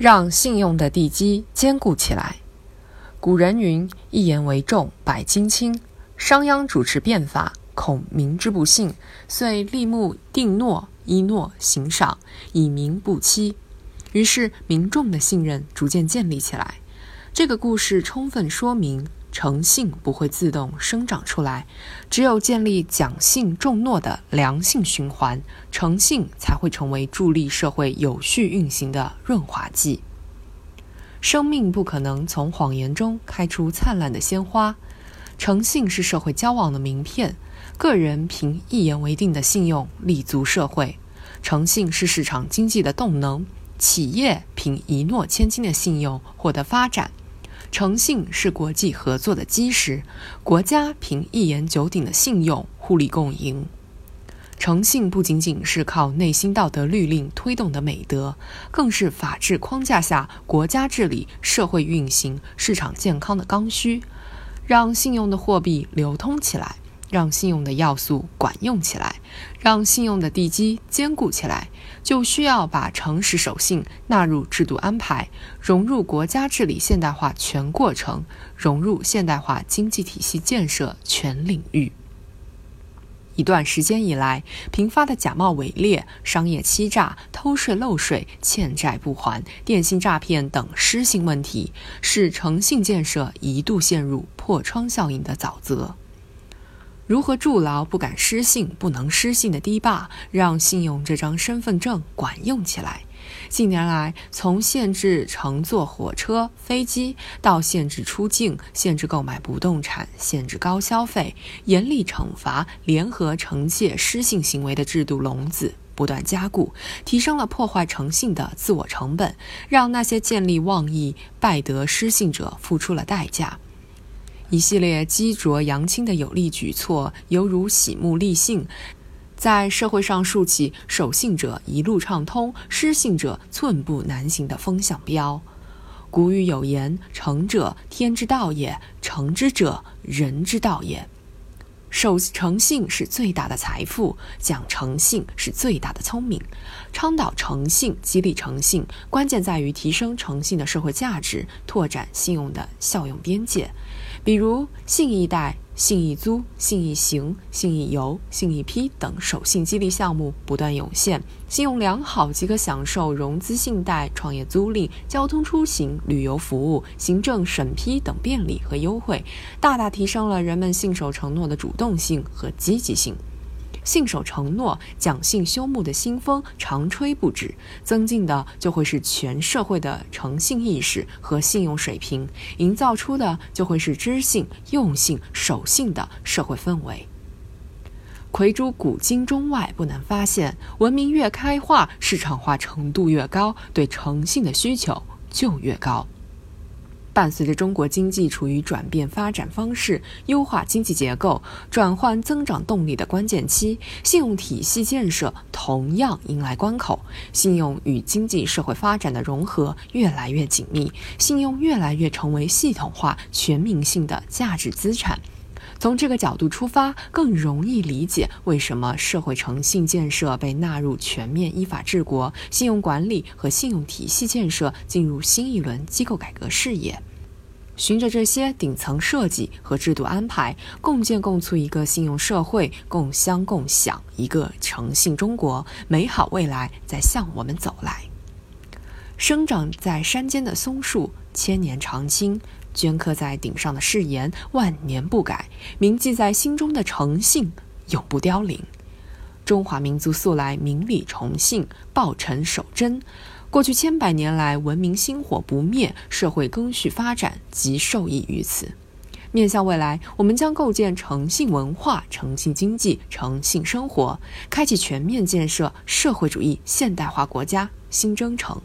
让信用的地基坚固起来。古人云：“一言为重，百金轻。”商鞅主持变法，恐民之不信，遂立木定诺，依诺行赏，以民不欺。于是民众的信任逐渐建立起来。这个故事充分说明，诚信不会自动生长出来，只有建立讲信重诺的良性循环，诚信才会成为助力社会有序运行的润滑剂。生命不可能从谎言中开出灿烂的鲜花，诚信是社会交往的名片。个人凭一言为定的信用立足社会，诚信是市场经济的动能；企业凭一诺千金的信用获得发展，诚信是国际合作的基石；国家凭一言九鼎的信用互利共赢。诚信不仅仅是靠内心道德律令推动的美德，更是法治框架下国家治理、社会运行、市场健康的刚需。让信用的货币流通起来，让信用的要素管用起来，让信用的地基坚固起来，就需要把诚实守信纳入制度安排，融入国家治理现代化全过程，融入现代化经济体系建设全领域。一段时间以来，频发的假冒伪劣、商业欺诈、偷税漏税、欠债不还、电信诈骗等失信问题，使诚信建设一度陷入破窗效应的沼泽。如何筑牢不敢失信、不能失信的堤坝，让信用这张身份证管用起来？近年来，从限制乘坐火车、飞机，到限制出境、限制购买不动产、限制高消费、严厉惩罚、联合惩戒失信行为的制度笼子不断加固，提升了破坏诚信的自我成本，让那些见利忘义、败德失信者付出了代价。一系列激浊扬清的有力举措，犹如洗目立信。在社会上竖起“守信者一路畅通，失信者寸步难行”的风向标。古语有言：“诚者，天之道也；诚之者，人之道也。”守诚信是最大的财富，讲诚信是最大的聪明。倡导诚信，激励诚信，关键在于提升诚信的社会价值，拓展信用的效用边界。比如，信义贷。信义租、信义行、信义游、信义批等守信激励项目不断涌现，信用良好即可享受融资信贷、创业租赁、交通出行、旅游服务、行政审批等便利和优惠，大大提升了人们信守承诺的主动性和积极性。信守承诺、讲信修睦的新风长吹不止，增进的就会是全社会的诚信意识和信用水平，营造出的就会是知信、用信、守信的社会氛围。魁诸古今中外，不难发现，文明越开化，市场化程度越高，对诚信的需求就越高。伴随着中国经济处于转变发展方式、优化经济结构、转换增长动力的关键期，信用体系建设同样迎来关口。信用与经济社会发展的融合越来越紧密，信用越来越成为系统化、全民性的价值资产。从这个角度出发，更容易理解为什么社会诚信建设被纳入全面依法治国、信用管理和信用体系建设进入新一轮机构改革视野。循着这些顶层设计和制度安排，共建共促一个信用社会，共襄共享一个诚信中国，美好未来在向我们走来。生长在山间的松树，千年常青。镌刻在顶上的誓言，万年不改；铭记在心中的诚信，永不凋零。中华民族素来明理崇信，抱诚守真。过去千百年来，文明星火不灭，社会更续发展，即受益于此。面向未来，我们将构建诚信文化、诚信经济、诚信生活，开启全面建设社会主义现代化国家新征程。